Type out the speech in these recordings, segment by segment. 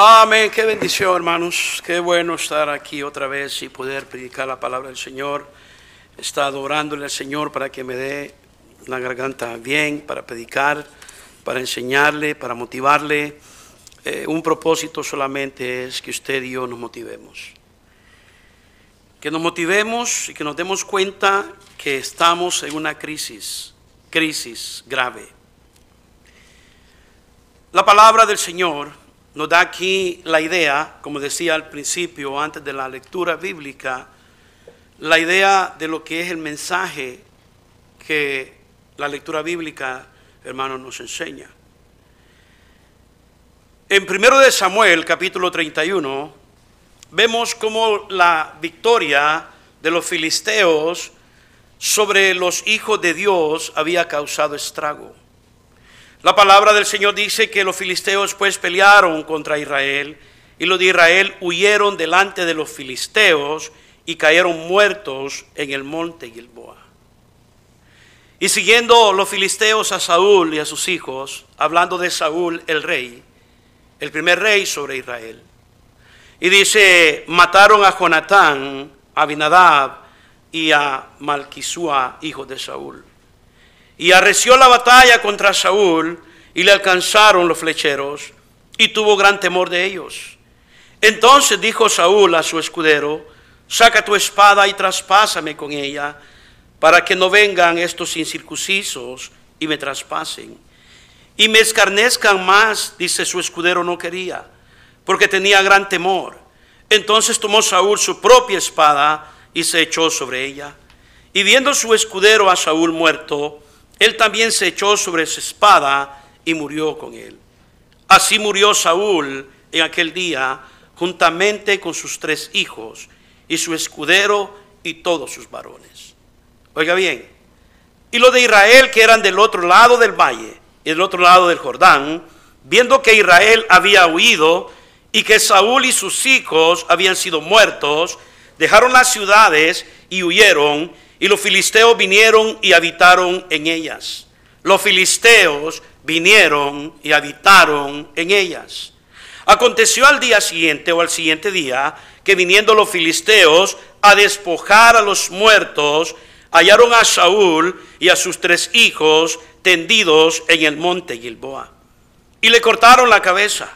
Amén, qué bendición hermanos, qué bueno estar aquí otra vez y poder predicar la palabra del Señor. Está adorándole al Señor para que me dé la garganta bien, para predicar, para enseñarle, para motivarle. Eh, un propósito solamente es que usted y yo nos motivemos. Que nos motivemos y que nos demos cuenta que estamos en una crisis, crisis grave. La palabra del Señor nos da aquí la idea, como decía al principio, antes de la lectura bíblica, la idea de lo que es el mensaje que la lectura bíblica, hermanos, nos enseña. En primero de Samuel, capítulo 31, vemos cómo la victoria de los filisteos sobre los hijos de Dios había causado estrago. La palabra del Señor dice que los filisteos pues pelearon contra Israel y los de Israel huyeron delante de los filisteos y cayeron muertos en el monte Gilboa. Y siguiendo los filisteos a Saúl y a sus hijos, hablando de Saúl el rey, el primer rey sobre Israel. Y dice, mataron a Jonatán, a Abinadab y a Malquisúa, hijo de Saúl. Y arreció la batalla contra Saúl y le alcanzaron los flecheros y tuvo gran temor de ellos. Entonces dijo Saúl a su escudero, saca tu espada y traspásame con ella, para que no vengan estos incircuncisos y me traspasen. Y me escarnezcan más, dice su escudero no quería, porque tenía gran temor. Entonces tomó Saúl su propia espada y se echó sobre ella. Y viendo su escudero a Saúl muerto, él también se echó sobre su espada y murió con él. Así murió Saúl en aquel día, juntamente con sus tres hijos, y su escudero y todos sus varones. Oiga bien, y los de Israel que eran del otro lado del valle y del otro lado del Jordán, viendo que Israel había huido y que Saúl y sus hijos habían sido muertos, dejaron las ciudades y huyeron y los filisteos vinieron y habitaron en ellas. Los filisteos vinieron y habitaron en ellas. Aconteció al día siguiente o al siguiente día que viniendo los filisteos a despojar a los muertos, hallaron a Saúl y a sus tres hijos tendidos en el monte Gilboa. Y le cortaron la cabeza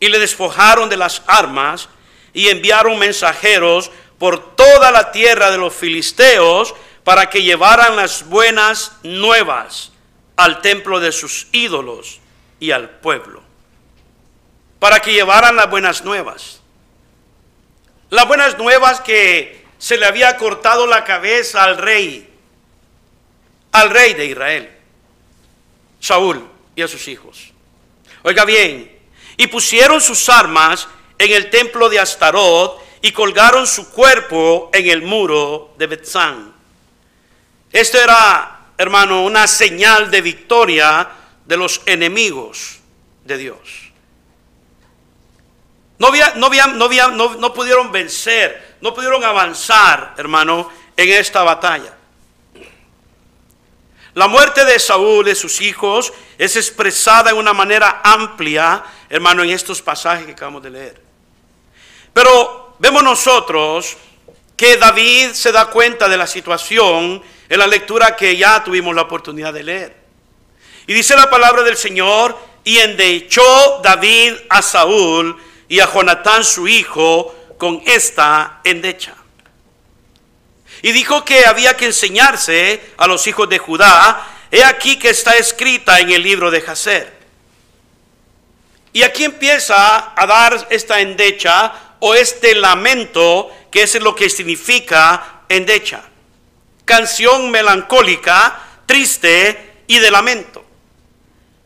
y le despojaron de las armas y enviaron mensajeros por toda la tierra de los filisteos para que llevaran las buenas nuevas al templo de sus ídolos y al pueblo. Para que llevaran las buenas nuevas. Las buenas nuevas que se le había cortado la cabeza al rey, al rey de Israel, Saúl y a sus hijos. Oiga bien, y pusieron sus armas en el templo de Astarot y colgaron su cuerpo en el muro de Betzán. Esto era, hermano, una señal de victoria de los enemigos de Dios. No, no, no, no pudieron vencer, no pudieron avanzar, hermano, en esta batalla. La muerte de Saúl y sus hijos es expresada en una manera amplia, hermano, en estos pasajes que acabamos de leer. Pero vemos nosotros que David se da cuenta de la situación en la lectura que ya tuvimos la oportunidad de leer. Y dice la palabra del Señor, y endechó David a Saúl y a Jonatán su hijo con esta endecha. Y dijo que había que enseñarse a los hijos de Judá, he aquí que está escrita en el libro de Jacer. Y aquí empieza a dar esta endecha o este lamento, que es lo que significa endecha. Canción melancólica, triste y de lamento.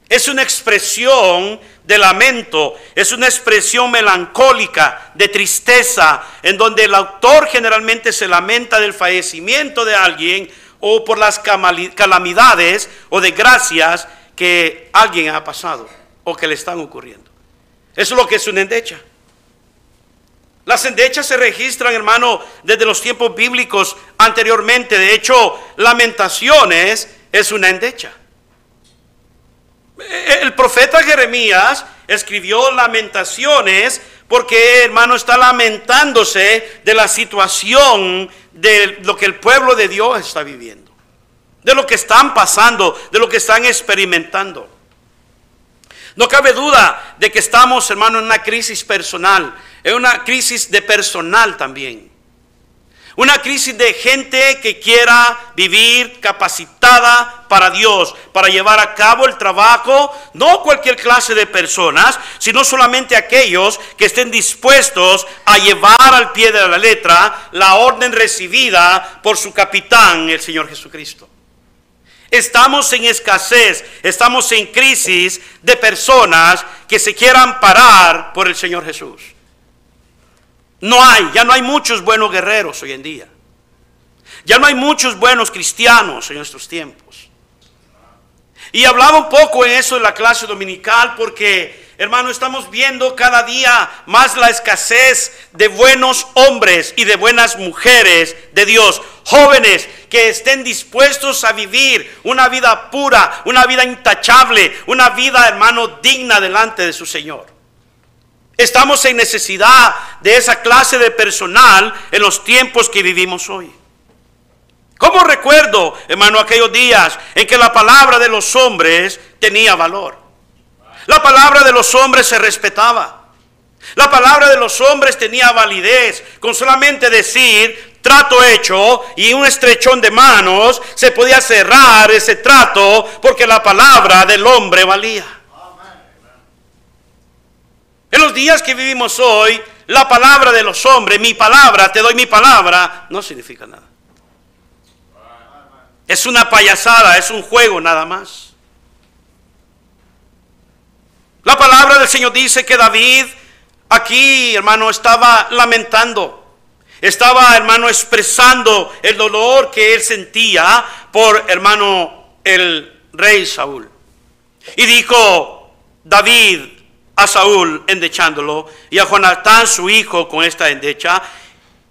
Es una expresión de lamento, es una expresión melancólica, de tristeza, en donde el autor generalmente se lamenta del fallecimiento de alguien o por las calamidades o desgracias que alguien ha pasado o que le están ocurriendo. Eso es lo que es una endecha. Las endechas se registran, hermano, desde los tiempos bíblicos anteriormente. De hecho, lamentaciones es una endecha. El profeta Jeremías escribió lamentaciones porque, hermano, está lamentándose de la situación de lo que el pueblo de Dios está viviendo, de lo que están pasando, de lo que están experimentando. No cabe duda de que estamos, hermano, en una crisis personal, en una crisis de personal también. Una crisis de gente que quiera vivir capacitada para Dios, para llevar a cabo el trabajo, no cualquier clase de personas, sino solamente aquellos que estén dispuestos a llevar al pie de la letra la orden recibida por su capitán, el Señor Jesucristo. Estamos en escasez, estamos en crisis de personas que se quieran parar por el Señor Jesús. No hay, ya no hay muchos buenos guerreros hoy en día. Ya no hay muchos buenos cristianos en estos tiempos. Y hablaba un poco en eso en la clase dominical porque, hermano, estamos viendo cada día más la escasez de buenos hombres y de buenas mujeres de Dios. Jóvenes que estén dispuestos a vivir una vida pura, una vida intachable, una vida, hermano, digna delante de su Señor. Estamos en necesidad de esa clase de personal en los tiempos que vivimos hoy. ¿Cómo recuerdo, hermano, aquellos días en que la palabra de los hombres tenía valor? La palabra de los hombres se respetaba. La palabra de los hombres tenía validez. Con solamente decir trato hecho y un estrechón de manos se podía cerrar ese trato porque la palabra del hombre valía. En los días que vivimos hoy, la palabra de los hombres, mi palabra, te doy mi palabra, no significa nada. Es una payasada, es un juego nada más. La palabra del Señor dice que David aquí, hermano, estaba lamentando. Estaba, hermano, expresando el dolor que él sentía por, hermano, el rey Saúl. Y dijo, David, a Saúl endechándolo y a Jonatán su hijo con esta endecha.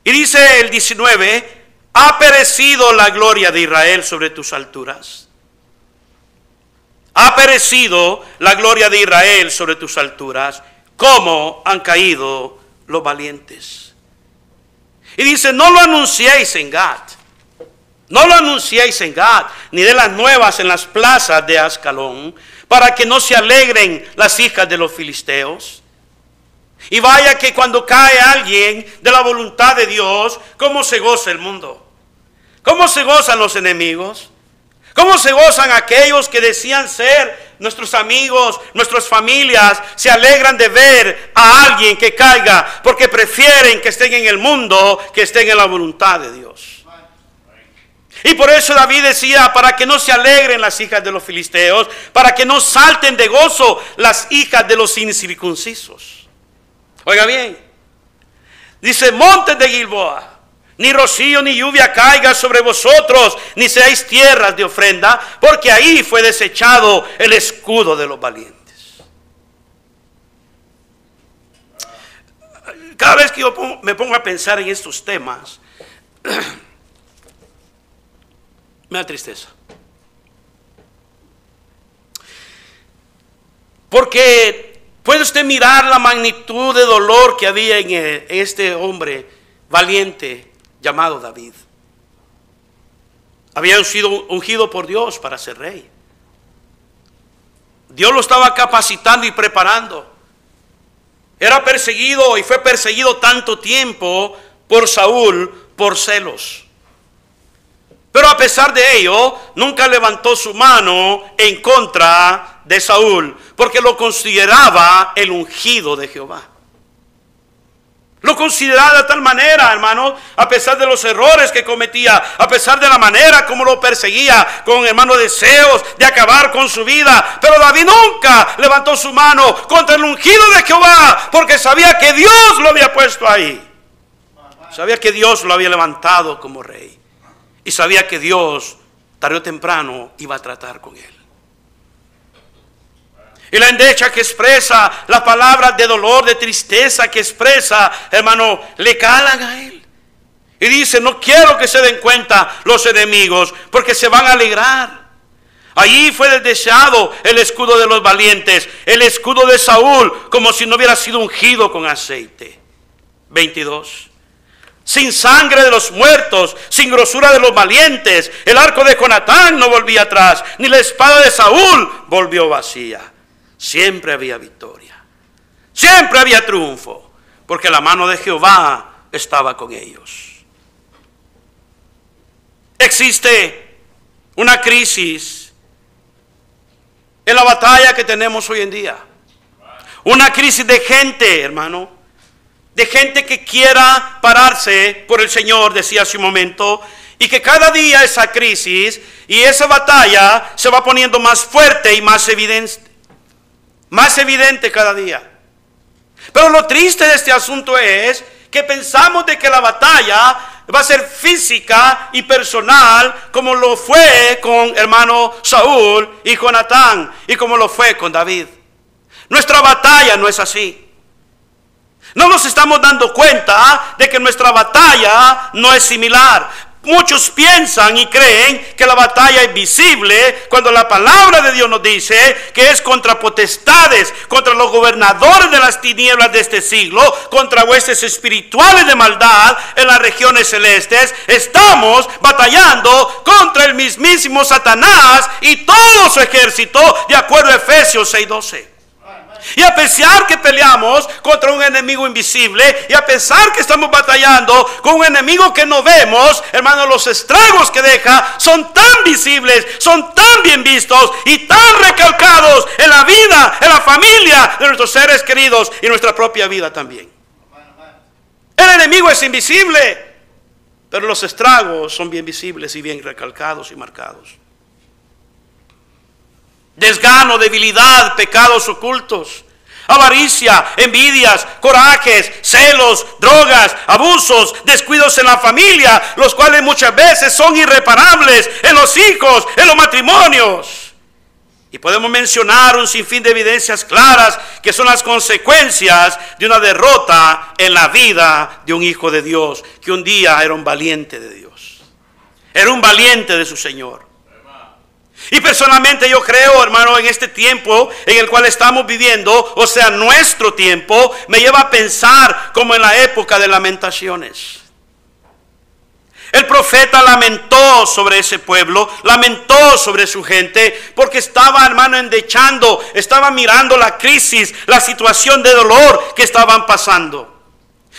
Y dice el 19, ha perecido la gloria de Israel sobre tus alturas. Ha perecido la gloria de Israel sobre tus alturas. ¿Cómo han caído los valientes? Y dice, no lo anunciéis en Gad. No lo anunciéis en Gad, ni de las nuevas en las plazas de Ascalón para que no se alegren las hijas de los filisteos. Y vaya que cuando cae alguien de la voluntad de Dios, ¿cómo se goza el mundo? ¿Cómo se gozan los enemigos? ¿Cómo se gozan aquellos que decían ser nuestros amigos, nuestras familias? Se alegran de ver a alguien que caiga porque prefieren que estén en el mundo que estén en la voluntad de Dios. Y por eso David decía, para que no se alegren las hijas de los filisteos, para que no salten de gozo las hijas de los incircuncisos. Oiga bien, dice, montes de Gilboa, ni rocío ni lluvia caiga sobre vosotros, ni seáis tierras de ofrenda, porque ahí fue desechado el escudo de los valientes. Cada vez que yo me pongo a pensar en estos temas, Me da tristeza. Porque puede usted mirar la magnitud de dolor que había en este hombre valiente llamado David. Había sido ungido por Dios para ser rey. Dios lo estaba capacitando y preparando. Era perseguido y fue perseguido tanto tiempo por Saúl por celos. Pero a pesar de ello, nunca levantó su mano en contra de Saúl, porque lo consideraba el ungido de Jehová. Lo consideraba de tal manera, hermano, a pesar de los errores que cometía, a pesar de la manera como lo perseguía, con hermano deseos de acabar con su vida. Pero David nunca levantó su mano contra el ungido de Jehová, porque sabía que Dios lo había puesto ahí. Sabía que Dios lo había levantado como rey. Y sabía que Dios, tarde o temprano, iba a tratar con él. Y la endecha que expresa, las palabras de dolor, de tristeza que expresa, hermano, le calan a él. Y dice, no quiero que se den cuenta los enemigos, porque se van a alegrar. Allí fue desdeseado el escudo de los valientes, el escudo de Saúl, como si no hubiera sido ungido con aceite. 22. Sin sangre de los muertos, sin grosura de los valientes, el arco de Jonatán no volvía atrás, ni la espada de Saúl volvió vacía. Siempre había victoria, siempre había triunfo, porque la mano de Jehová estaba con ellos. Existe una crisis en la batalla que tenemos hoy en día. Una crisis de gente, hermano. De gente que quiera pararse por el Señor, decía hace un momento. Y que cada día esa crisis y esa batalla se va poniendo más fuerte y más evidente. Más evidente cada día. Pero lo triste de este asunto es que pensamos de que la batalla va a ser física y personal como lo fue con hermano Saúl y Jonatán y como lo fue con David. Nuestra batalla no es así. No nos estamos dando cuenta de que nuestra batalla no es similar. Muchos piensan y creen que la batalla es visible cuando la palabra de Dios nos dice que es contra potestades, contra los gobernadores de las tinieblas de este siglo, contra huestes espirituales de maldad en las regiones celestes. Estamos batallando contra el mismísimo Satanás y todo su ejército, de acuerdo a Efesios 6:12. Y a pesar que peleamos contra un enemigo invisible, y a pesar que estamos batallando con un enemigo que no vemos, hermano, los estragos que deja son tan visibles, son tan bien vistos y tan recalcados en la vida, en la familia de nuestros seres queridos y nuestra propia vida también. El enemigo es invisible, pero los estragos son bien visibles y bien recalcados y marcados desgano, debilidad, pecados ocultos, avaricia, envidias, corajes, celos, drogas, abusos, descuidos en la familia, los cuales muchas veces son irreparables en los hijos, en los matrimonios. Y podemos mencionar un sinfín de evidencias claras que son las consecuencias de una derrota en la vida de un hijo de Dios, que un día era un valiente de Dios. Era un valiente de su Señor. Y personalmente yo creo, hermano, en este tiempo en el cual estamos viviendo, o sea, nuestro tiempo, me lleva a pensar como en la época de lamentaciones. El profeta lamentó sobre ese pueblo, lamentó sobre su gente, porque estaba, hermano, endechando, estaba mirando la crisis, la situación de dolor que estaban pasando.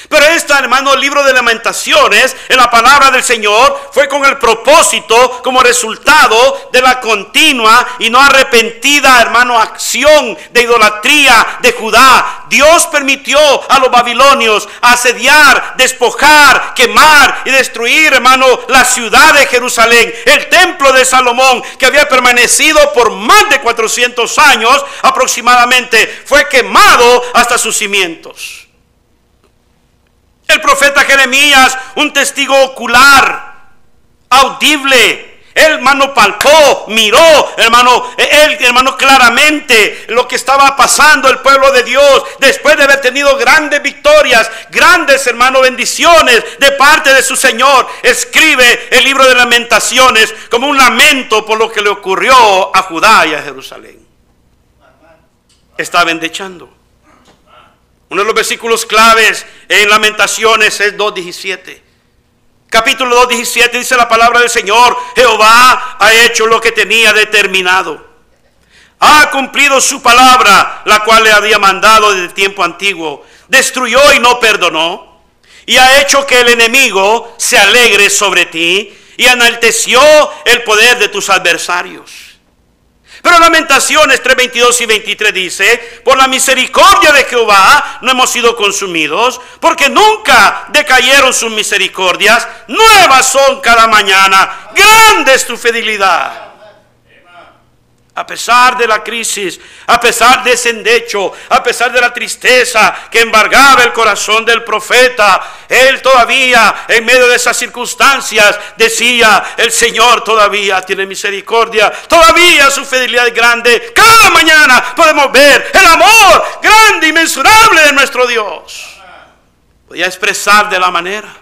Pero este, hermano, libro de lamentaciones, en la palabra del Señor, fue con el propósito, como resultado de la continua y no arrepentida, hermano, acción de idolatría de Judá. Dios permitió a los babilonios asediar, despojar, quemar y destruir, hermano, la ciudad de Jerusalén, el templo de Salomón, que había permanecido por más de 400 años aproximadamente, fue quemado hasta sus cimientos. El profeta Jeremías, un testigo ocular, audible. El hermano palpó, miró, hermano, él, hermano, claramente lo que estaba pasando el pueblo de Dios después de haber tenido grandes victorias, grandes, hermano, bendiciones de parte de su Señor. Escribe el libro de lamentaciones como un lamento por lo que le ocurrió a Judá y a Jerusalén. Estaba endechando. Uno de los versículos claves en Lamentaciones es 2.17. Capítulo 2.17 dice la palabra del Señor, Jehová ha hecho lo que tenía determinado. Ha cumplido su palabra, la cual le había mandado desde tiempo antiguo. Destruyó y no perdonó. Y ha hecho que el enemigo se alegre sobre ti y enalteció el poder de tus adversarios. Pero Lamentaciones 3, 22 y 23 dice, por la misericordia de Jehová no hemos sido consumidos, porque nunca decayeron sus misericordias, nuevas son cada mañana, grande es tu fidelidad a pesar de la crisis, a pesar de ese endecho, a pesar de la tristeza que embargaba el corazón del profeta, él todavía, en medio de esas circunstancias, decía, el Señor todavía tiene misericordia, todavía su fidelidad es grande. Cada mañana podemos ver el amor grande, y inmensurable de nuestro Dios. Podía expresar de la manera.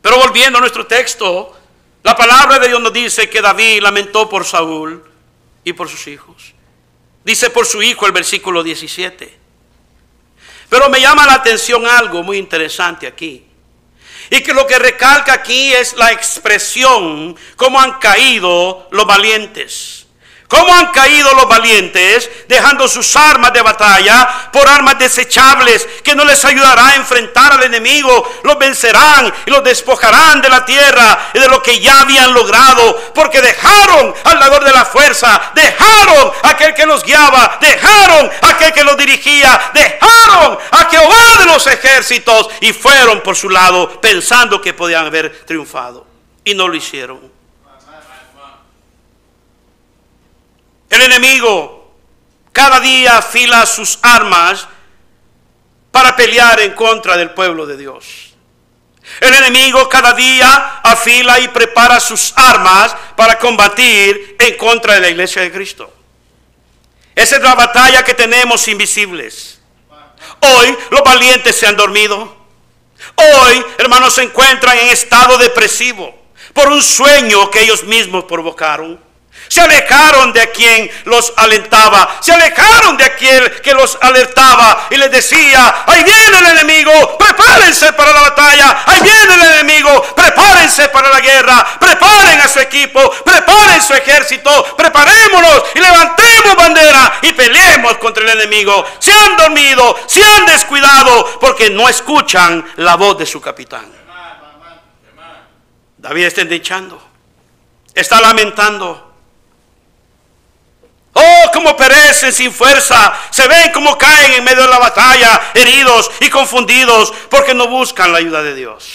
Pero volviendo a nuestro texto, La palabra de Dios nos dice que David lamentó por Saúl y por sus hijos. Dice por su hijo el versículo 17. Pero me llama la atención algo muy interesante aquí. Y que lo que recalca aquí es la expresión, cómo han caído los valientes. ¿Cómo han caído los valientes dejando sus armas de batalla por armas desechables que no les ayudará a enfrentar al enemigo? Los vencerán y los despojarán de la tierra y de lo que ya habían logrado porque dejaron al dador de la fuerza, dejaron a aquel que los guiaba, dejaron a aquel que los dirigía, dejaron a Jehová de los ejércitos y fueron por su lado pensando que podían haber triunfado y no lo hicieron. El enemigo cada día afila sus armas para pelear en contra del pueblo de Dios. El enemigo cada día afila y prepara sus armas para combatir en contra de la iglesia de Cristo. Esa es la batalla que tenemos invisibles. Hoy los valientes se han dormido. Hoy, hermanos, se encuentran en estado depresivo por un sueño que ellos mismos provocaron. Se alejaron de quien los alentaba. Se alejaron de aquel que los alertaba y les decía, ahí viene el enemigo, prepárense para la batalla. Ahí viene el enemigo, prepárense para la guerra. Preparen a su equipo, preparen su ejército, preparémonos y levantemos bandera y peleemos contra el enemigo. Se han dormido, se han descuidado porque no escuchan la voz de su capitán. David está endechando, está lamentando. Oh, como perecen sin fuerza. Se ven como caen en medio de la batalla, heridos y confundidos, porque no buscan la ayuda de Dios.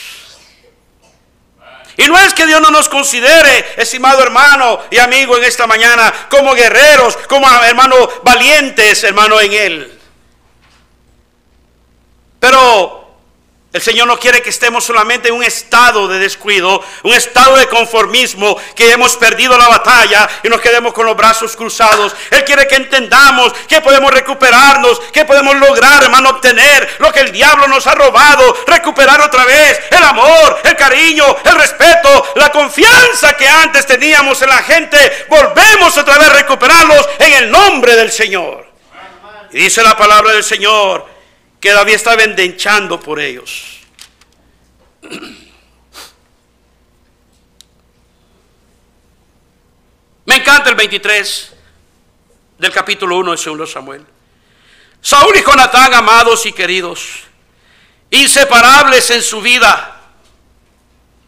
Y no es que Dios no nos considere, estimado hermano y amigo, en esta mañana, como guerreros, como hermanos valientes, hermano, en Él. Pero el Señor no quiere que estemos solamente en un estado de descuido, un estado de conformismo, que hemos perdido la batalla y nos quedemos con los brazos cruzados. Él quiere que entendamos que podemos recuperarnos, que podemos lograr, hermano, obtener lo que el diablo nos ha robado, recuperar otra vez el amor, el cariño, el respeto, la confianza que antes teníamos en la gente. Volvemos otra vez a recuperarlos en el nombre del Señor. Dice la palabra del Señor que David estaba endenchando por ellos. Me encanta el 23 del capítulo 1 de 2 Samuel. Saúl y Jonatán, amados y queridos, inseparables en su vida.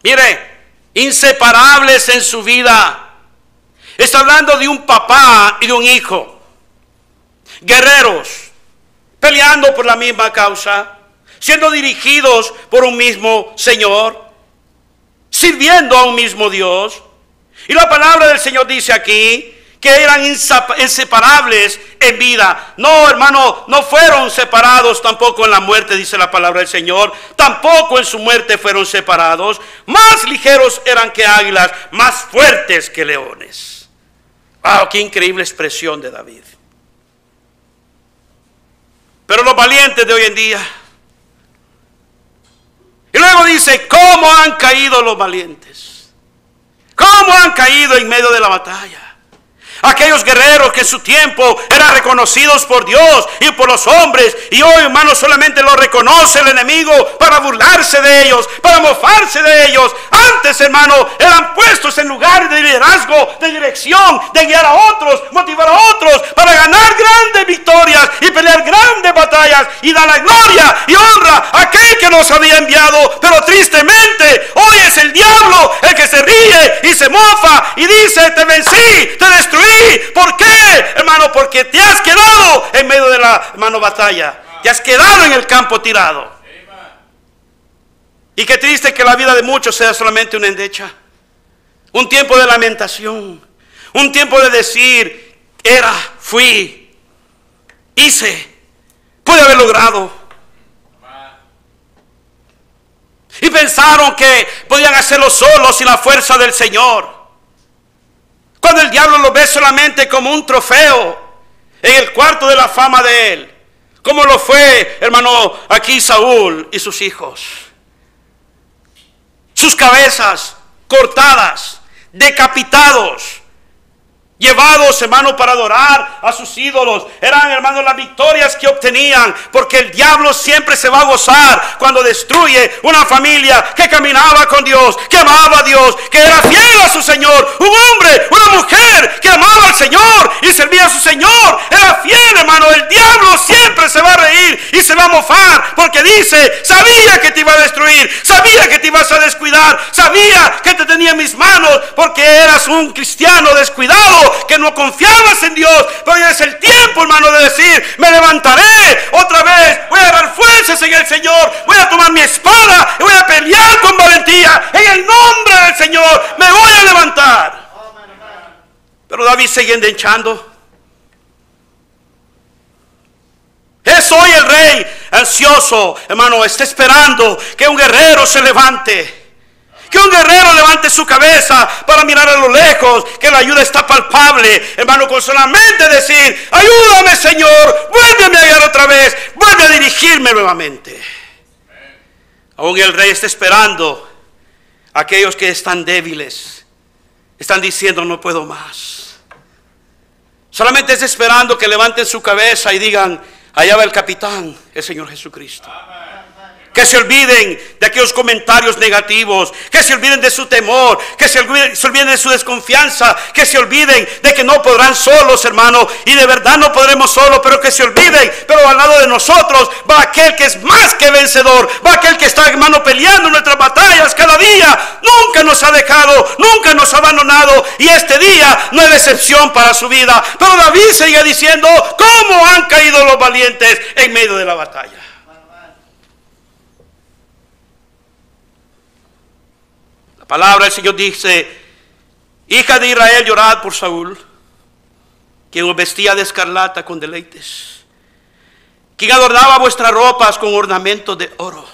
Mire, inseparables en su vida. Está hablando de un papá y de un hijo. Guerreros, peleando por la misma causa, siendo dirigidos por un mismo Señor, sirviendo a un mismo Dios. Y la palabra del Señor dice aquí que eran inseparables en vida. No, hermano, no fueron separados tampoco en la muerte, dice la palabra del Señor. Tampoco en su muerte fueron separados. Más ligeros eran que águilas, más fuertes que leones. Wow, qué increíble expresión de David. Pero los valientes de hoy en día. Y luego dice, ¿cómo han caído los valientes? ¿Cómo han caído en medio de la batalla? Aquellos guerreros que en su tiempo eran reconocidos por Dios y por los hombres. Y hoy, hermano, solamente lo reconoce el enemigo para burlarse de ellos, para mofarse de ellos. Antes, hermano, eran puestos en lugares de liderazgo, de dirección, de guiar a otros, motivar a otros, para ganar grandes victorias y pelear grandes batallas y dar la gloria y honra a aquel que nos había enviado. Pero tristemente, hoy es el diablo el que se ríe y se mofa y dice, te vencí, te destruí ¿Por qué, hermano? Porque te has quedado en medio de la, hermano, batalla. Te has quedado en el campo tirado. Y qué triste que la vida de muchos sea solamente una endecha. Un tiempo de lamentación. Un tiempo de decir, era, fui, hice, pude haber logrado. Y pensaron que podían hacerlo solos sin la fuerza del Señor. Cuando el diablo lo ve solamente como un trofeo en el cuarto de la fama de él. Como lo fue, hermano, aquí Saúl y sus hijos. Sus cabezas cortadas, decapitados llevados, hermano, para adorar a sus ídolos. Eran, hermano, las victorias que obtenían, porque el diablo siempre se va a gozar cuando destruye una familia que caminaba con Dios, que amaba a Dios, que era fiel a su Señor. Un hombre, una mujer que amaba al Señor y servía a su Señor. Era fiel, hermano. El diablo siempre se va a reír y se va a mofar, porque dice, sabía que te iba a destruir, sabía que te ibas a descuidar, sabía que te tenía en mis manos, porque eras un cristiano descuidado que no confiabas en Dios. Pero es el tiempo, hermano, de decir, me levantaré otra vez, voy a dar fuerzas en el Señor, voy a tomar mi espada y voy a pelear con valentía. En el nombre del Señor me voy a levantar. Pero David sigue endechando. Es hoy el rey ansioso, hermano, está esperando que un guerrero se levante que un guerrero levante su cabeza para mirar a lo lejos, que la ayuda está palpable, hermano, con solamente decir, ayúdame Señor, vuélveme a guiar otra vez, vuelve a dirigirme nuevamente. Aún el rey está esperando a aquellos que están débiles, están diciendo, no puedo más. Solamente está esperando que levanten su cabeza y digan, allá va el capitán, el Señor Jesucristo que se olviden de aquellos comentarios negativos, que se olviden de su temor, que se olviden, de su desconfianza, que se olviden de que no podrán solos, hermano, y de verdad no podremos solos, pero que se olviden, pero al lado de nosotros va aquel que es más que vencedor, va aquel que está, hermano, peleando nuestras batallas cada día, nunca nos ha dejado, nunca nos ha abandonado, y este día no es excepción para su vida. Pero David sigue diciendo, ¿cómo han caído los valientes en medio de la batalla? Palabra del Señor dice, hija de Israel, llorad por Saúl, quien os vestía de escarlata con deleites, quien adornaba vuestras ropas con ornamentos de oro.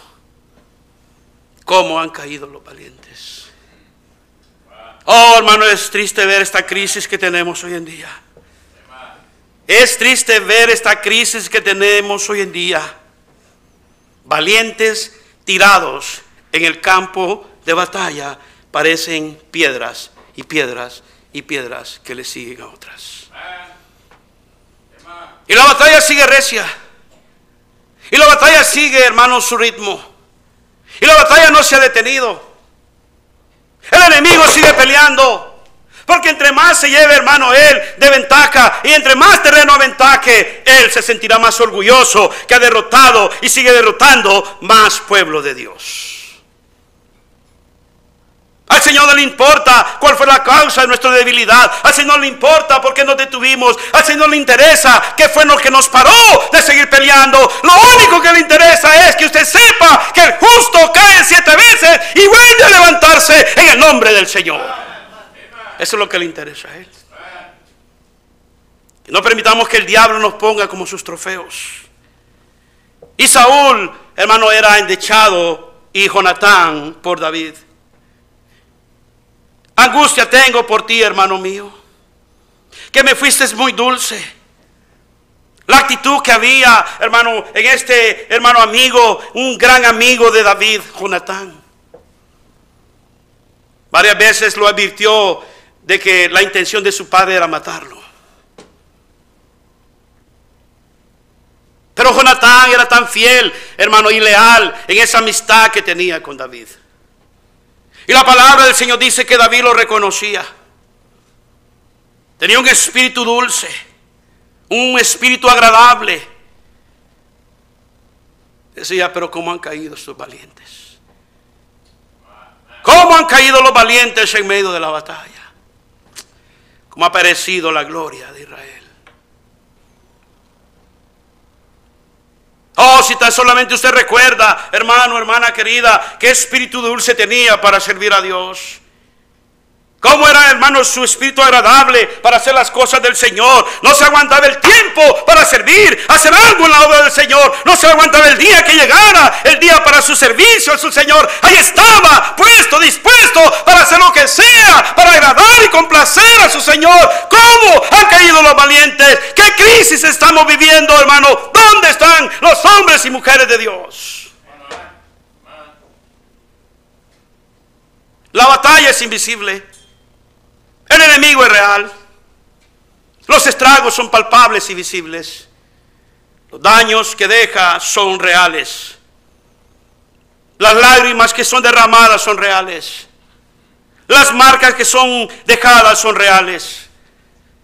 ¿Cómo han caído los valientes? Oh, hermano, es triste ver esta crisis que tenemos hoy en día. Es triste ver esta crisis que tenemos hoy en día. Valientes tirados en el campo de batalla parecen piedras y piedras y piedras que le siguen a otras. Y la batalla sigue recia. Y la batalla sigue, hermanos, su ritmo. Y la batalla no se ha detenido. El enemigo sigue peleando. Porque entre más se lleve, hermano, él de ventaja y entre más terreno aventaje, él se sentirá más orgulloso que ha derrotado y sigue derrotando más pueblo de Dios. Al Señor no le importa cuál fue la causa de nuestra debilidad. Al Señor le importa por qué nos detuvimos. Al Señor le interesa qué fue lo que nos paró de seguir peleando. Lo único que le interesa es que usted sepa que el justo cae siete veces y vuelve a levantarse en el nombre del Señor. Eso es lo que le interesa a Él. No permitamos que el diablo nos ponga como sus trofeos. Y Saúl, hermano, era endechado y Jonatán por David. Angustia tengo por ti, hermano mío. Que me fuiste muy dulce. La actitud que había, hermano, en este hermano amigo, un gran amigo de David, Jonatán. Varias veces lo advirtió de que la intención de su padre era matarlo. Pero Jonatán era tan fiel, hermano, y leal en esa amistad que tenía con David. Y la palabra del Señor dice que David lo reconocía. Tenía un espíritu dulce, un espíritu agradable. Decía, pero ¿cómo han caído estos valientes? ¿Cómo han caído los valientes en medio de la batalla? ¿Cómo ha perecido la gloria de Israel? Oh, si tan solamente usted recuerda, hermano, hermana querida, qué espíritu dulce tenía para servir a Dios. ¿Cómo era, hermano, su espíritu agradable para hacer las cosas del Señor? No se aguantaba el tiempo para servir, hacer algo en la obra del Señor. No se aguantaba el día que llegara, el día para su servicio a su Señor. Ahí estaba, puesto, dispuesto para hacer lo que sea, para agradar y complacer a su Señor. ¿Cómo han caído los valientes? ¿Qué crisis estamos viviendo, hermano? ¿Dónde están los hombres y mujeres de Dios? La batalla es invisible. El enemigo es real. Los estragos son palpables y visibles. Los daños que deja son reales. Las lágrimas que son derramadas son reales. Las marcas que son dejadas son reales.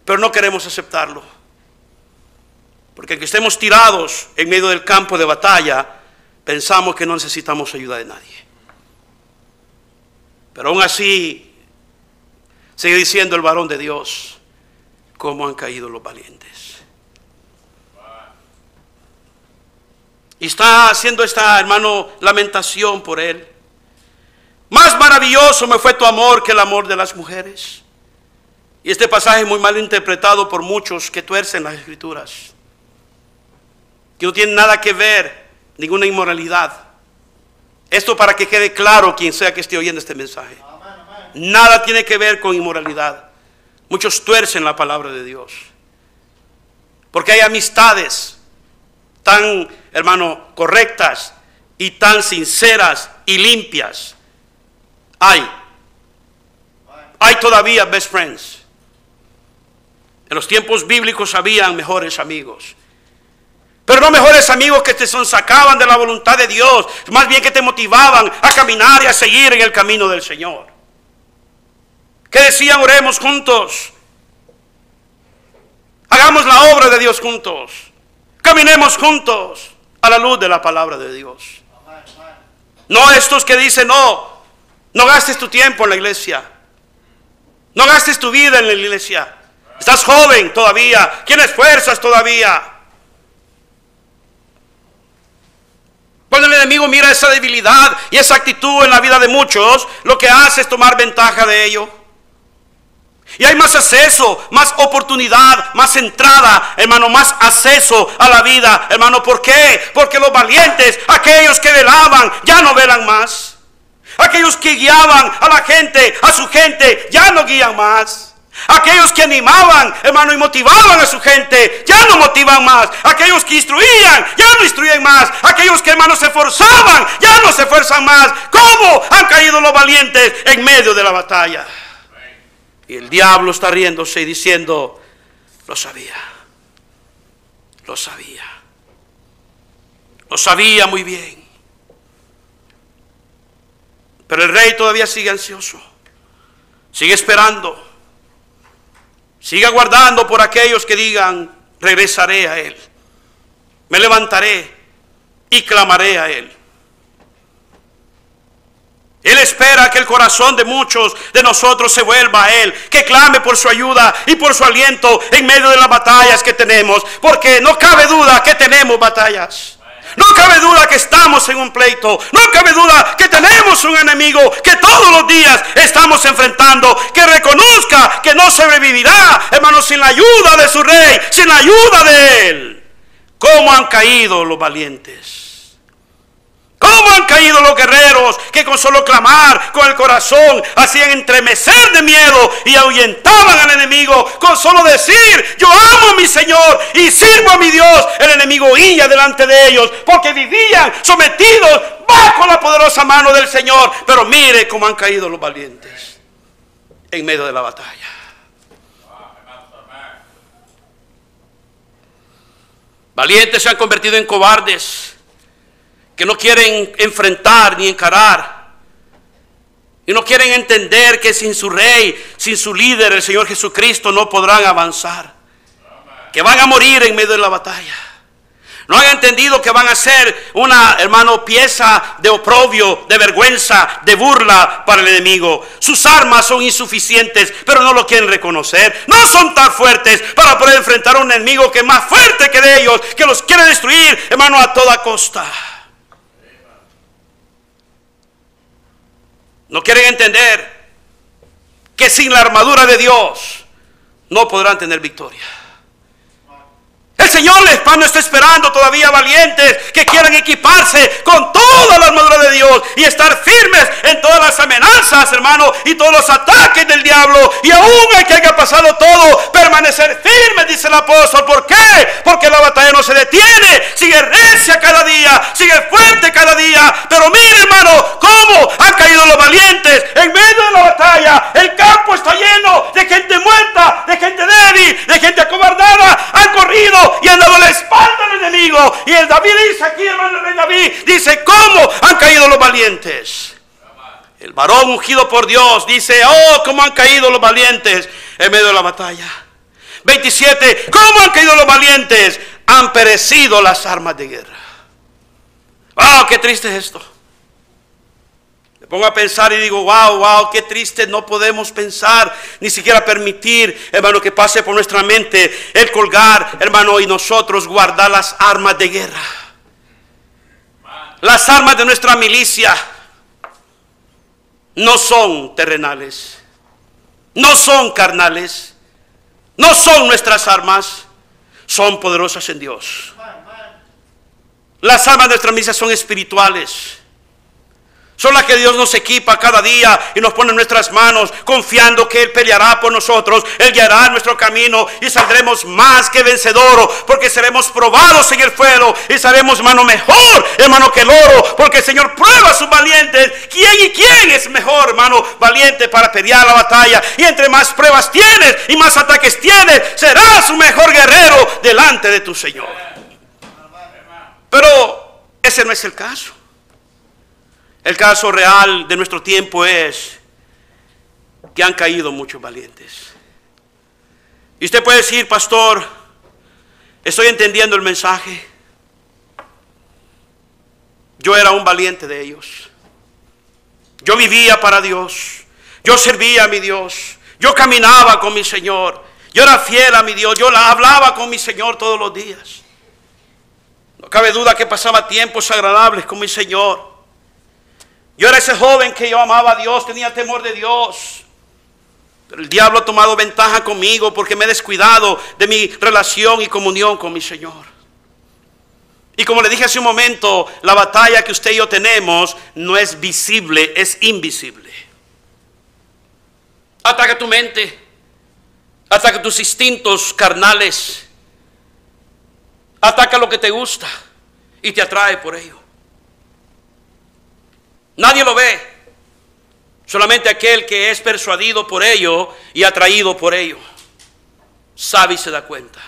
Pero no queremos aceptarlo. Porque aunque estemos tirados en medio del campo de batalla, pensamos que no necesitamos ayuda de nadie. Pero aún así, sigue diciendo el varón de Dios, cómo han caído los valientes. Y está haciendo esta, hermano, lamentación por él. Más maravilloso me fue tu amor que el amor de las mujeres. Y este pasaje es muy mal interpretado por muchos que tuercen las escrituras. Que no tiene nada que ver, ninguna inmoralidad. Esto para que quede claro quien sea que esté oyendo este mensaje. Nada tiene que ver con inmoralidad. Muchos tuercen la palabra de Dios. Porque hay amistades tan, hermano, correctas y tan sinceras y limpias. Hay. Hay todavía best friends. En los tiempos bíblicos habían mejores amigos. Pero no mejores amigos que te sacaban de la voluntad de Dios, más bien que te motivaban a caminar y a seguir en el camino del Señor. Que decían, oremos juntos. Hagamos la obra de Dios juntos. Caminemos juntos a la luz de la palabra de Dios. No estos que dicen, no, no gastes tu tiempo en la iglesia. No gastes tu vida en la iglesia. Estás joven todavía. Tienes fuerzas todavía. Cuando el enemigo mira esa debilidad y esa actitud en la vida de muchos, lo que hace es tomar ventaja de ello. Y hay más acceso, más oportunidad, más entrada, hermano, más acceso a la vida, hermano. ¿Por qué? Porque los valientes, aquellos que velaban, ya no velan más. Aquellos que guiaban a la gente, a su gente, ya no guían más. Aquellos que animaban, hermano, y motivaban a su gente, ya no motivan más. Aquellos que instruían, ya no instruyen más. Aquellos que, hermanos, se esforzaban, ya no se esfuerzan más. ¿Cómo han caído los valientes en medio de la batalla? Y el diablo está riéndose y diciendo, lo sabía, lo sabía, lo sabía muy bien. Pero el rey todavía sigue ansioso, sigue esperando Siga guardando por aquellos que digan, regresaré a Él. Me levantaré y clamaré a Él. Él espera que el corazón de muchos de nosotros se vuelva a Él, que clame por su ayuda y por su aliento en medio de las batallas que tenemos, porque no cabe duda que tenemos batallas. No cabe duda que estamos en un pleito. No cabe duda que tenemos un enemigo que todos los días estamos enfrentando. Que reconozca que no sobrevivirá, hermano, sin la ayuda de su rey, sin la ayuda de él. ¿Cómo han caído los valientes? ¿Cómo han caído los guerreros que con solo clamar con el corazón hacían entremecer de miedo y ahuyentaban al enemigo? Con solo decir, yo amo a mi Señor y sirvo a mi Dios, el enemigo huía delante de ellos porque vivían sometidos bajo la poderosa mano del Señor. Pero mire cómo han caído los valientes en medio de la batalla. Valientes se han convertido en cobardes que no quieren enfrentar ni encarar. Y no quieren entender que sin su rey, sin su líder, el Señor Jesucristo, no podrán avanzar. Que van a morir en medio de la batalla. No han entendido que van a ser una, hermano, pieza de oprobio, de vergüenza, de burla para el enemigo. Sus armas son insuficientes, pero no lo quieren reconocer. No son tan fuertes para poder enfrentar a un enemigo que es más fuerte que de ellos, que los quiere destruir, hermano, a toda costa. No quieren entender que sin la armadura de Dios no podrán tener victoria. El Señor les no está esperando todavía valientes que quieran equiparse con toda la armadura de Dios y estar firmes en todas las amenazas, hermano, y todos los ataques del diablo. Y aún hay que haya pasado todo, permanecer firmes, dice el apóstol. ¿Por qué? Porque la batalla no se detiene, sigue recia cada día, sigue fuerte cada día. Pero mire, hermano, los valientes en medio de la batalla. El campo está lleno de gente muerta, de gente débil, de gente acobardada. Han corrido y han dado la espalda al enemigo. Y el David dice aquí, hermano el rey David, dice, ¿cómo han caído los valientes? El varón ungido por Dios dice, oh, cómo han caído los valientes en medio de la batalla. 27, ¿cómo han caído los valientes? Han perecido las armas de guerra. ¡Wow! ¡Qué triste es esto! Pongo a pensar y digo, wow, wow, qué triste, no podemos pensar, ni siquiera permitir, hermano, que pase por nuestra mente el colgar, hermano, y nosotros guardar las armas de guerra. Las armas de nuestra milicia no son terrenales, no son carnales, no son nuestras armas, son poderosas en Dios. Las armas de nuestra misa son espirituales. Son las que Dios nos equipa cada día y nos pone en nuestras manos, confiando que Él peleará por nosotros, Él guiará nuestro camino y saldremos más que vencedores, porque seremos probados en el fuego y seremos mano mejor, hermano, que el oro, porque el Señor prueba a sus valientes. ¿Quién y quién es mejor, hermano, valiente para pelear la batalla? Y entre más pruebas tienes y más ataques tienes, serás un mejor guerrero delante de tu Señor. Pero ese no es el caso. El caso real de nuestro tiempo es que han caído muchos valientes. Y usted puede decir, pastor, estoy entendiendo el mensaje. Yo era un valiente de ellos. Yo vivía para Dios. Yo servía a mi Dios. Yo caminaba con mi Señor. Yo era fiel a mi Dios. Yo la hablaba con mi Señor todos los días. No cabe duda que pasaba tiempos agradables con mi Señor. Yo era ese joven que yo amaba a Dios, tenía temor de Dios. Pero el diablo ha tomado ventaja conmigo porque me he descuidado de mi relación y comunión con mi Señor. Y como le dije hace un momento, la batalla que usted y yo tenemos no es visible, es invisible. Ataca tu mente, ataca tus instintos carnales, ataca lo que te gusta y te atrae por ello. Nadie lo ve. Solamente aquel que es persuadido por ello y atraído por ello. Sabe y se da cuenta.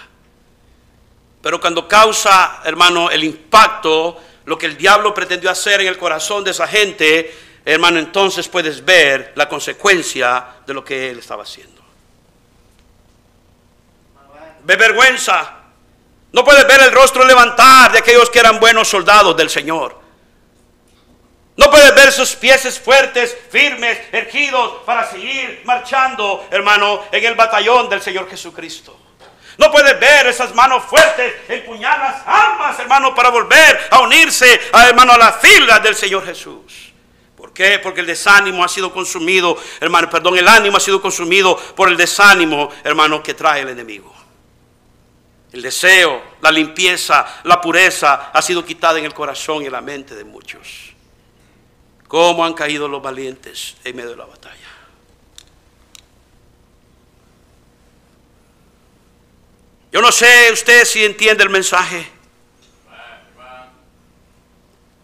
Pero cuando causa, hermano, el impacto, lo que el diablo pretendió hacer en el corazón de esa gente, hermano, entonces puedes ver la consecuencia de lo que él estaba haciendo. Ve vergüenza. No puedes ver el rostro levantar de aquellos que eran buenos soldados del Señor. No puedes ver sus pies fuertes, firmes, ergidos para seguir marchando, hermano, en el batallón del Señor Jesucristo. No puedes ver esas manos fuertes empuñar las armas, hermano, para volver a unirse, a, hermano, a la fila del Señor Jesús. ¿Por qué? Porque el desánimo ha sido consumido, hermano, perdón, el ánimo ha sido consumido por el desánimo, hermano, que trae el enemigo. El deseo, la limpieza, la pureza ha sido quitada en el corazón y en la mente de muchos. ¿Cómo han caído los valientes en medio de la batalla? Yo no sé usted si entiende el mensaje.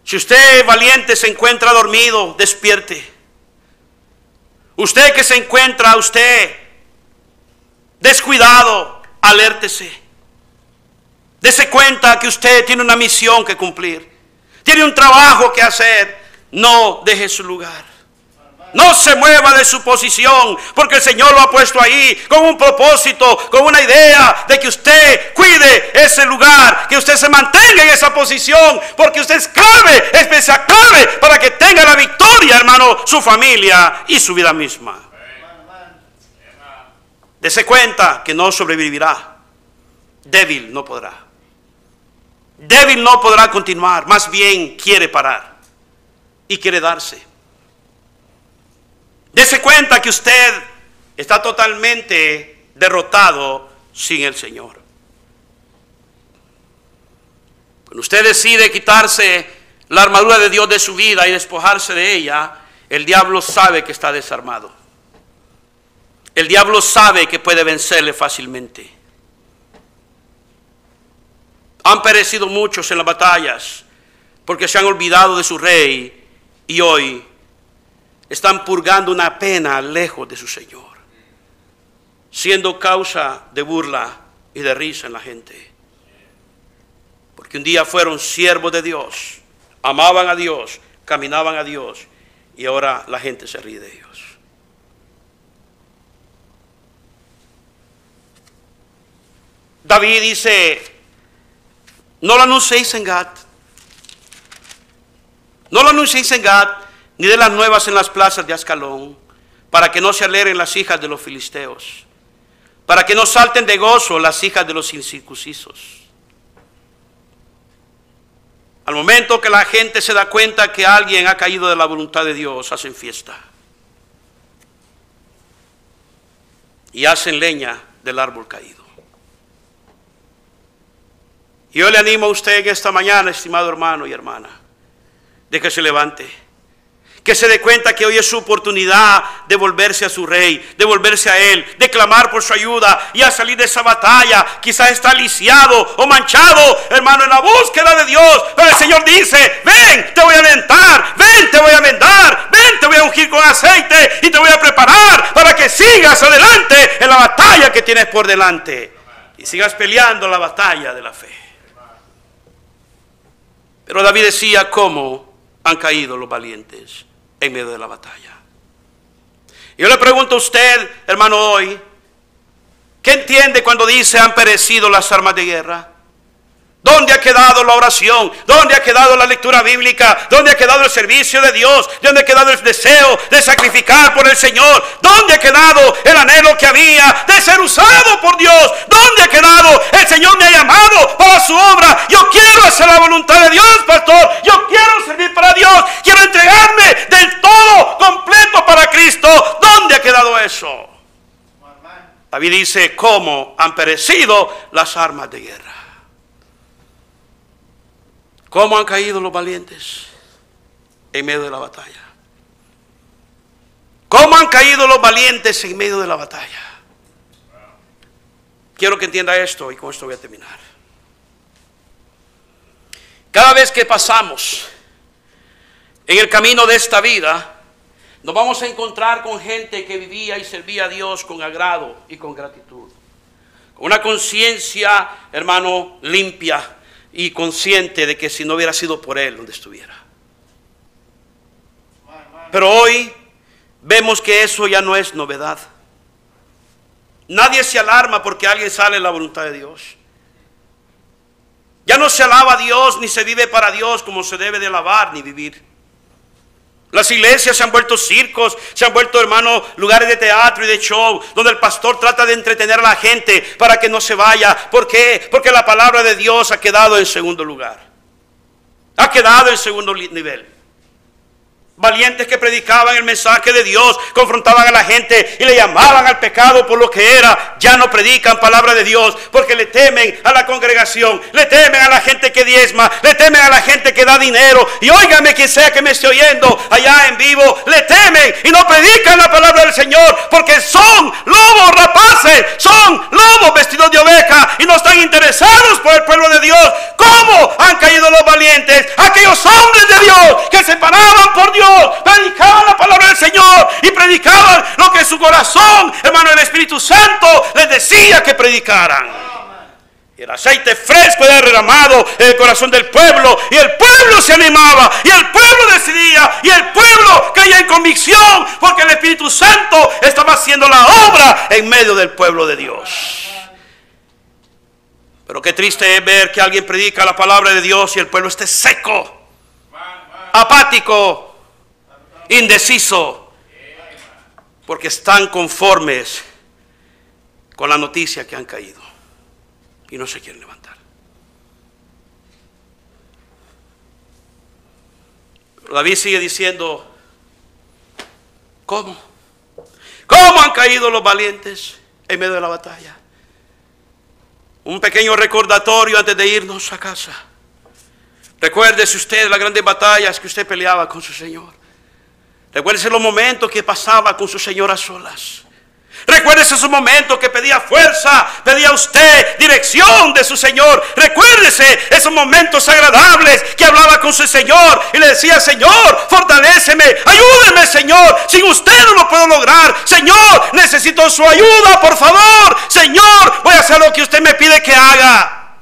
Si usted valiente se encuentra dormido, despierte. Usted que se encuentra, usted descuidado, alértese. Dese cuenta que usted tiene una misión que cumplir. Tiene un trabajo que hacer no deje su lugar. No se mueva de su posición, porque el Señor lo ha puesto ahí con un propósito, con una idea de que usted cuide ese lugar, que usted se mantenga en esa posición, porque usted es clave, es clave para que tenga la victoria, hermano, su familia y su vida misma. Dese cuenta que no sobrevivirá. Débil no podrá. Débil no podrá continuar, más bien quiere parar y quiere darse. Dese cuenta que usted está totalmente derrotado sin el Señor. Cuando usted decide quitarse la armadura de Dios de su vida y despojarse de ella, el diablo sabe que está desarmado. El diablo sabe que puede vencerle fácilmente. Han perecido muchos en las batallas porque se han olvidado de su rey y hoy están purgando una pena lejos de su Señor, siendo causa de burla y de risa en la gente. Porque un día fueron siervos de Dios, amaban a Dios, caminaban a Dios, y ahora la gente se ríe de ellos. David dice, no lo anunciéis en Gat, no lo anunciéis en Gat, ni de las nuevas en las plazas de Ascalón, para que no se alegren las hijas de los filisteos, para que no salten de gozo las hijas de los incircuncisos. Al momento que la gente se da cuenta que alguien ha caído de la voluntad de Dios, hacen fiesta. Y hacen leña del árbol caído. Yo le animo a usted en esta mañana, estimado hermano y hermana, de que se levante que se dé cuenta que hoy es su oportunidad de volverse a su rey, de volverse a él, de clamar por su ayuda y a salir de esa batalla. Quizás está lisiado o manchado, hermano, en la búsqueda de Dios. Pero el Señor dice, ven, te voy a alentar, ven, te voy a vendar, ven, te voy a ungir con aceite y te voy a preparar para que sigas adelante en la batalla que tienes por delante. Y sigas peleando la batalla de la fe. Pero David decía, ¿cómo han caído los valientes? en medio de la batalla. Yo le pregunto a usted, hermano, hoy, ¿qué entiende cuando dice han perecido las armas de guerra? ¿Dónde ha quedado la oración? ¿Dónde ha quedado la lectura bíblica? ¿Dónde ha quedado el servicio de Dios? ¿Dónde ha quedado el deseo de sacrificar por el Señor? ¿Dónde ha quedado el anhelo que había de ser usado por Dios? ¿Dónde ha quedado el Señor me ha llamado para su obra? Yo quiero hacer la voluntad de Dios, pastor. Yo quiero servir para Dios. Quiero entregarme del todo completo para Cristo. ¿Dónde ha quedado eso? David dice, ¿cómo han perecido las armas de guerra? ¿Cómo han caído los valientes en medio de la batalla? ¿Cómo han caído los valientes en medio de la batalla? Quiero que entienda esto y con esto voy a terminar. Cada vez que pasamos en el camino de esta vida, nos vamos a encontrar con gente que vivía y servía a Dios con agrado y con gratitud. Con una conciencia, hermano, limpia y consciente de que si no hubiera sido por Él donde estuviera. Pero hoy vemos que eso ya no es novedad. Nadie se alarma porque alguien sale en la voluntad de Dios. Ya no se alaba a Dios ni se vive para Dios como se debe de alabar ni vivir. Las iglesias se han vuelto circos, se han vuelto, hermanos, lugares de teatro y de show, donde el pastor trata de entretener a la gente para que no se vaya. ¿Por qué? Porque la palabra de Dios ha quedado en segundo lugar. Ha quedado en segundo nivel. Valientes que predicaban el mensaje de Dios, confrontaban a la gente y le llamaban al pecado por lo que era. Ya no predican palabra de Dios porque le temen a la congregación, le temen a la gente que diezma, le temen a la gente que da dinero. Y óigame quien sea que me esté oyendo allá en vivo, le temen y no predican la palabra del Señor porque son lobos rapaces, son lobos vestidos de oveja y no están interesados por el pueblo de Dios. ¿Cómo han caído los valientes? Aquellos hombres de Dios que se paraban por Dios predicaban la palabra del Señor y predicaban lo que su corazón, hermano, el Espíritu Santo les decía que predicaran. Y el aceite fresco era derramado en el corazón del pueblo. Y el pueblo se animaba. Y el pueblo decidía. Y el pueblo caía en convicción. Porque el Espíritu Santo estaba haciendo la obra en medio del pueblo de Dios. Pero qué triste es ver que alguien predica la palabra de Dios y el pueblo esté seco, apático, indeciso, porque están conformes con la noticia que han caído y no se quieren levantar. David sigue diciendo, ¿cómo? ¿Cómo han caído los valientes en medio de la batalla? Un pequeño recordatorio antes de irnos a casa. Recuérdese usted las grandes batallas que usted peleaba con su Señor. Recuérdese los momentos que pasaba con su Señor a solas. Recuérdese su momento que pedía fuerza, pedía usted dirección de su Señor. Recuérdese esos momentos agradables que hablaba con su Señor y le decía, Señor, fortaléceme, ayúdeme, Señor. Sin usted no lo puedo lograr. Señor, necesito su ayuda, por favor. Señor, voy a hacer lo que usted me pide que haga.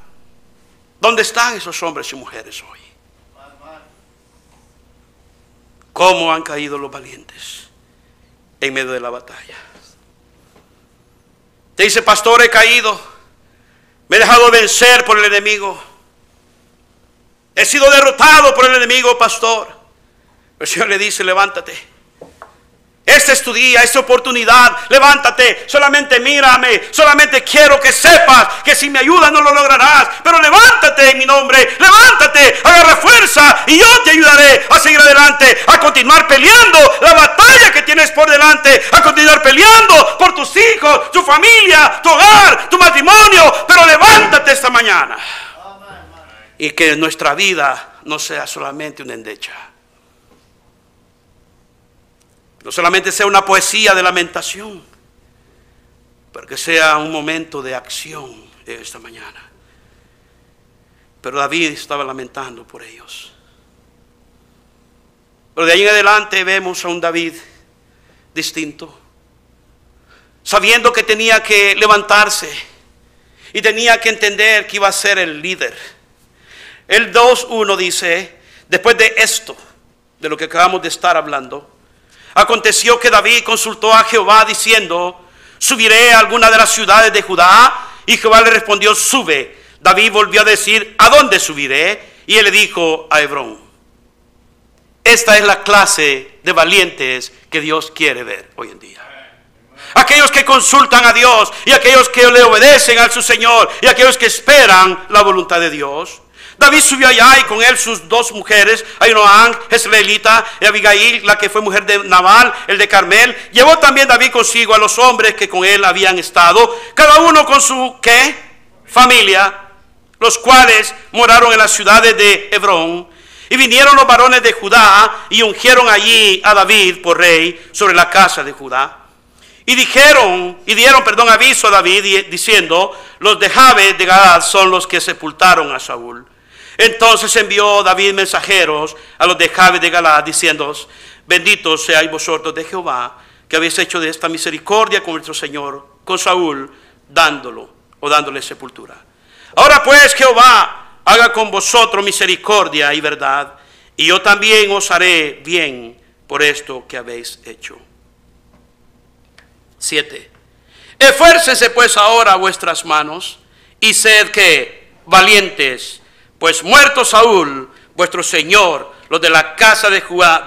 ¿Dónde están esos hombres y mujeres hoy? ¿Cómo han caído los valientes en medio de la batalla? Te dice, pastor, he caído. Me he dejado vencer por el enemigo. He sido derrotado por el enemigo, pastor. El Señor le dice, levántate. Este es tu día, esta oportunidad. Levántate, solamente mírame. Solamente quiero que sepas que si me ayudas no lo lograrás. Pero levántate en mi nombre. Levántate, agarra fuerza y yo te ayudaré a seguir adelante, a continuar peleando la batalla que tienes por delante, a continuar peleando por tus hijos, tu familia, tu hogar, tu matrimonio. Pero levántate esta mañana. Y que nuestra vida no sea solamente una endecha no solamente sea una poesía de lamentación, pero que sea un momento de acción esta mañana. Pero David estaba lamentando por ellos. Pero de ahí en adelante vemos a un David distinto, sabiendo que tenía que levantarse y tenía que entender que iba a ser el líder. El 2.1 dice, después de esto, de lo que acabamos de estar hablando, Aconteció que David consultó a Jehová diciendo, subiré a alguna de las ciudades de Judá. Y Jehová le respondió, sube. David volvió a decir, ¿a dónde subiré? Y él le dijo, a Hebrón. Esta es la clase de valientes que Dios quiere ver hoy en día. Aquellos que consultan a Dios y aquellos que le obedecen a su Señor y aquellos que esperan la voluntad de Dios. David subió allá y con él sus dos mujeres, Ainoán, Jezreelita, y Abigail, la que fue mujer de Nabal, el de Carmel. Llevó también David consigo a los hombres que con él habían estado, cada uno con su, ¿qué? Familia, los cuales moraron en las ciudades de Hebrón. Y vinieron los varones de Judá y ungieron allí a David por rey sobre la casa de Judá. Y dijeron, y dieron, perdón, aviso a David diciendo, los de Jabe de Gad son los que sepultaron a Saúl. Entonces envió David mensajeros a los de Jabe de Galad diciendo, benditos seáis vosotros de Jehová, que habéis hecho de esta misericordia con nuestro Señor, con Saúl, dándolo o dándole sepultura. Ahora pues Jehová haga con vosotros misericordia y verdad, y yo también os haré bien por esto que habéis hecho. 7. Esfuércense pues ahora vuestras manos y sed que valientes pues muerto Saúl, vuestro Señor, los de la casa de Judá,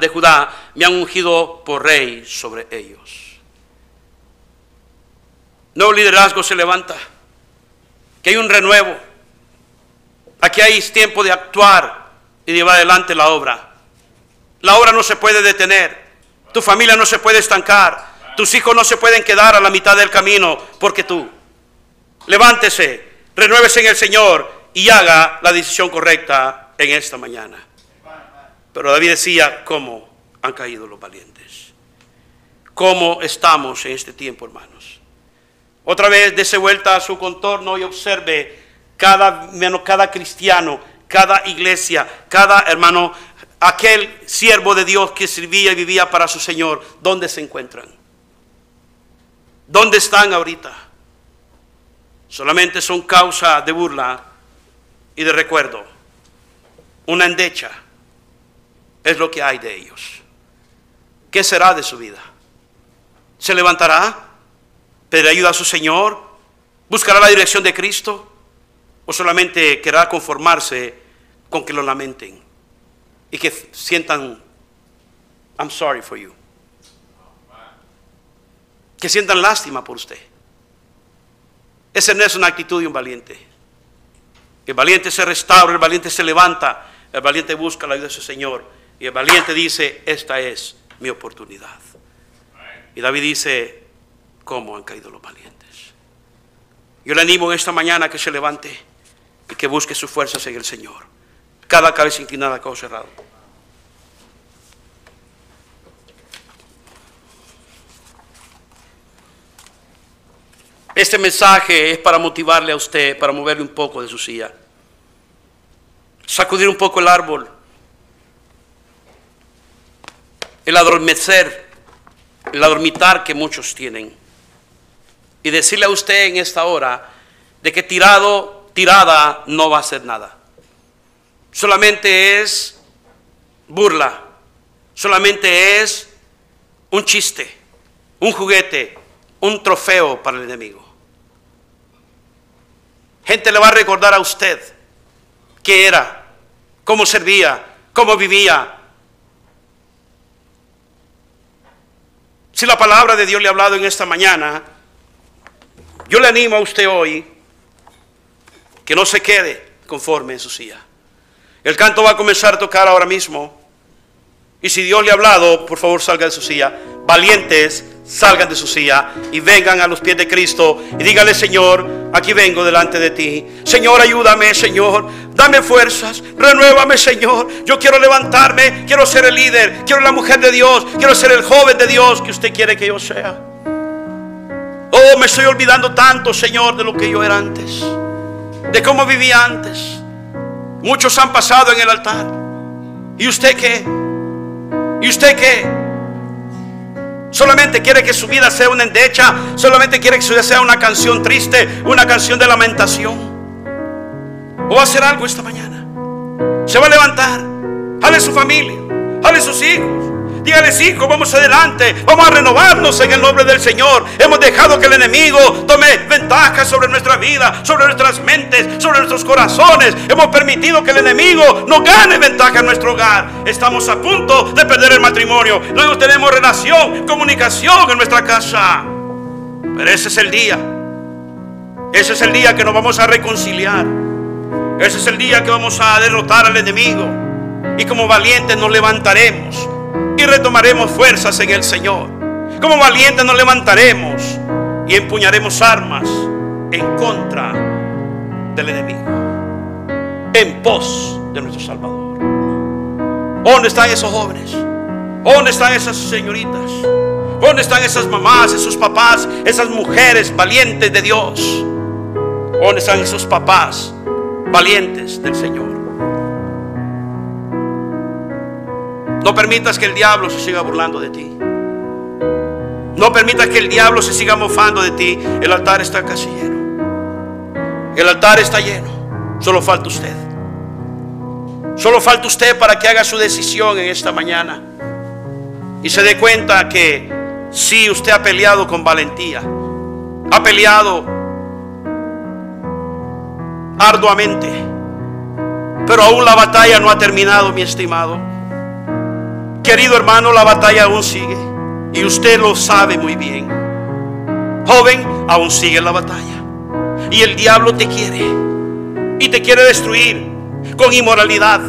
me han ungido por rey sobre ellos. Nuevo liderazgo se levanta, que hay un renuevo. Aquí hay tiempo de actuar y llevar adelante la obra. La obra no se puede detener, tu familia no se puede estancar, tus hijos no se pueden quedar a la mitad del camino porque tú. Levántese, renuévese en el Señor y haga la decisión correcta en esta mañana. Pero David decía, ¿cómo han caído los valientes? ¿Cómo estamos en este tiempo, hermanos? Otra vez dese vuelta a su contorno y observe cada, cada cristiano, cada iglesia, cada hermano, aquel siervo de Dios que servía y vivía para su Señor, ¿dónde se encuentran? ¿Dónde están ahorita? Solamente son causa de burla y de recuerdo. Una endecha es lo que hay de ellos. ¿Qué será de su vida? ¿Se levantará? ¿Pedirá ayuda a su Señor? ¿Buscará la dirección de Cristo? ¿O solamente querrá conformarse con que lo lamenten y que sientan, I'm sorry for you? Que sientan lástima por usted. Esa no es una actitud de un valiente. El valiente se restaura, el valiente se levanta, el valiente busca la ayuda de su Señor. Y el valiente dice, esta es mi oportunidad. Y David dice, ¿cómo han caído los valientes? Yo le animo esta mañana que se levante y que busque sus fuerzas en el Señor. Cada cabeza inclinada, cada cerrado. Este mensaje es para motivarle a usted, para moverle un poco de su silla. Sacudir un poco el árbol. El adormecer, el adormitar que muchos tienen. Y decirle a usted en esta hora de que tirado, tirada no va a hacer nada. Solamente es burla. Solamente es un chiste, un juguete, un trofeo para el enemigo. Gente le va a recordar a usted qué era, cómo servía, cómo vivía. Si la palabra de Dios le ha hablado en esta mañana, yo le animo a usted hoy que no se quede conforme en su silla. El canto va a comenzar a tocar ahora mismo. Y si Dios le ha hablado, por favor salga de su silla. Valientes, salgan de su silla y vengan a los pies de Cristo y dígale, Señor, aquí vengo delante de ti. Señor, ayúdame, Señor. Dame fuerzas, renuévame, Señor. Yo quiero levantarme, quiero ser el líder, quiero la mujer de Dios, quiero ser el joven de Dios que usted quiere que yo sea. Oh, me estoy olvidando tanto, Señor, de lo que yo era antes, de cómo vivía antes. Muchos han pasado en el altar. ¿Y usted qué? ¿Y usted qué? Solamente quiere que su vida sea una endecha. Solamente quiere que su vida sea una canción triste, una canción de lamentación. O va a hacer algo esta mañana. Se va a levantar. Jale su familia. Jale sus hijos. Dígales, hijo, vamos adelante, vamos a renovarnos en el nombre del Señor. Hemos dejado que el enemigo tome ventaja sobre nuestra vida, sobre nuestras mentes, sobre nuestros corazones. Hemos permitido que el enemigo no gane ventaja en nuestro hogar. Estamos a punto de perder el matrimonio. Luego tenemos relación, comunicación en nuestra casa. Pero ese es el día. Ese es el día que nos vamos a reconciliar. Ese es el día que vamos a derrotar al enemigo. Y como valientes nos levantaremos y retomaremos fuerzas en el Señor. Como valientes nos levantaremos y empuñaremos armas en contra del enemigo, en pos de nuestro Salvador. ¿Dónde están esos jóvenes? ¿Dónde están esas señoritas? ¿Dónde están esas mamás, esos papás, esas mujeres valientes de Dios? ¿Dónde están esos papás valientes del Señor? No permitas que el diablo se siga burlando de ti. No permitas que el diablo se siga mofando de ti. El altar está casi lleno. El altar está lleno. Solo falta usted. Solo falta usted para que haga su decisión en esta mañana. Y se dé cuenta que si usted ha peleado con valentía. Ha peleado arduamente. Pero aún la batalla no ha terminado, mi estimado. Querido hermano, la batalla aún sigue. Y usted lo sabe muy bien. Joven, aún sigue la batalla. Y el diablo te quiere. Y te quiere destruir con inmoralidad.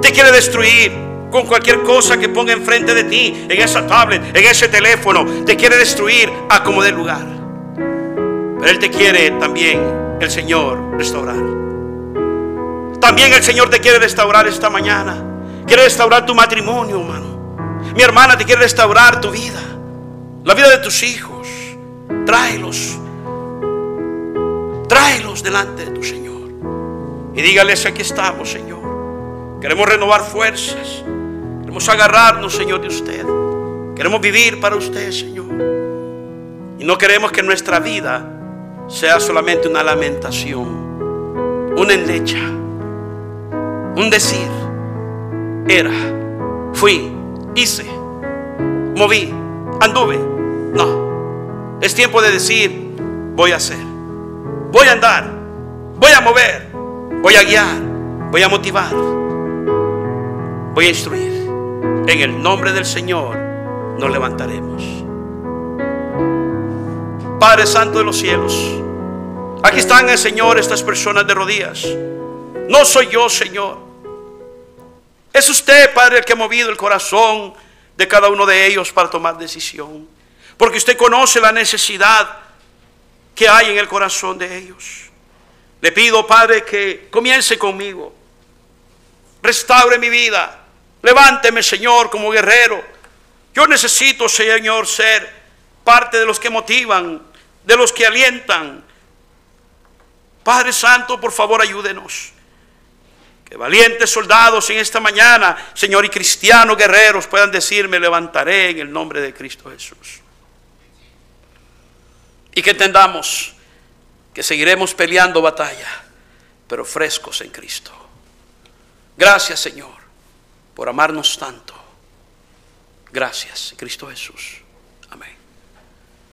Te quiere destruir con cualquier cosa que ponga enfrente de ti, en esa tablet, en ese teléfono. Te quiere destruir a como de lugar. Pero Él te quiere también, el Señor, restaurar. También el Señor te quiere restaurar esta mañana. Quiere restaurar tu matrimonio, hermano. Mi hermana te quiere restaurar tu vida, la vida de tus hijos. Tráelos, tráelos delante de tu Señor. Y dígales, aquí estamos, Señor. Queremos renovar fuerzas. Queremos agarrarnos, Señor, de usted. Queremos vivir para usted, Señor. Y no queremos que nuestra vida sea solamente una lamentación, una endecha, un decir. Era, fui, hice, moví, anduve. No, es tiempo de decir, voy a hacer, voy a andar, voy a mover, voy a guiar, voy a motivar, voy a instruir. En el nombre del Señor nos levantaremos. Padre Santo de los cielos, aquí están el Señor estas personas de rodillas. No soy yo, Señor. Es usted, Padre, el que ha movido el corazón de cada uno de ellos para tomar decisión. Porque usted conoce la necesidad que hay en el corazón de ellos. Le pido, Padre, que comience conmigo. Restaure mi vida. Levánteme, Señor, como guerrero. Yo necesito, Señor, ser parte de los que motivan de los que alientan. Padre Santo, por favor, ayúdenos. Valientes soldados en esta mañana, Señor, y cristianos guerreros puedan decirme, levantaré en el nombre de Cristo Jesús. Y que entendamos que seguiremos peleando batalla, pero frescos en Cristo. Gracias, Señor, por amarnos tanto. Gracias, Cristo Jesús.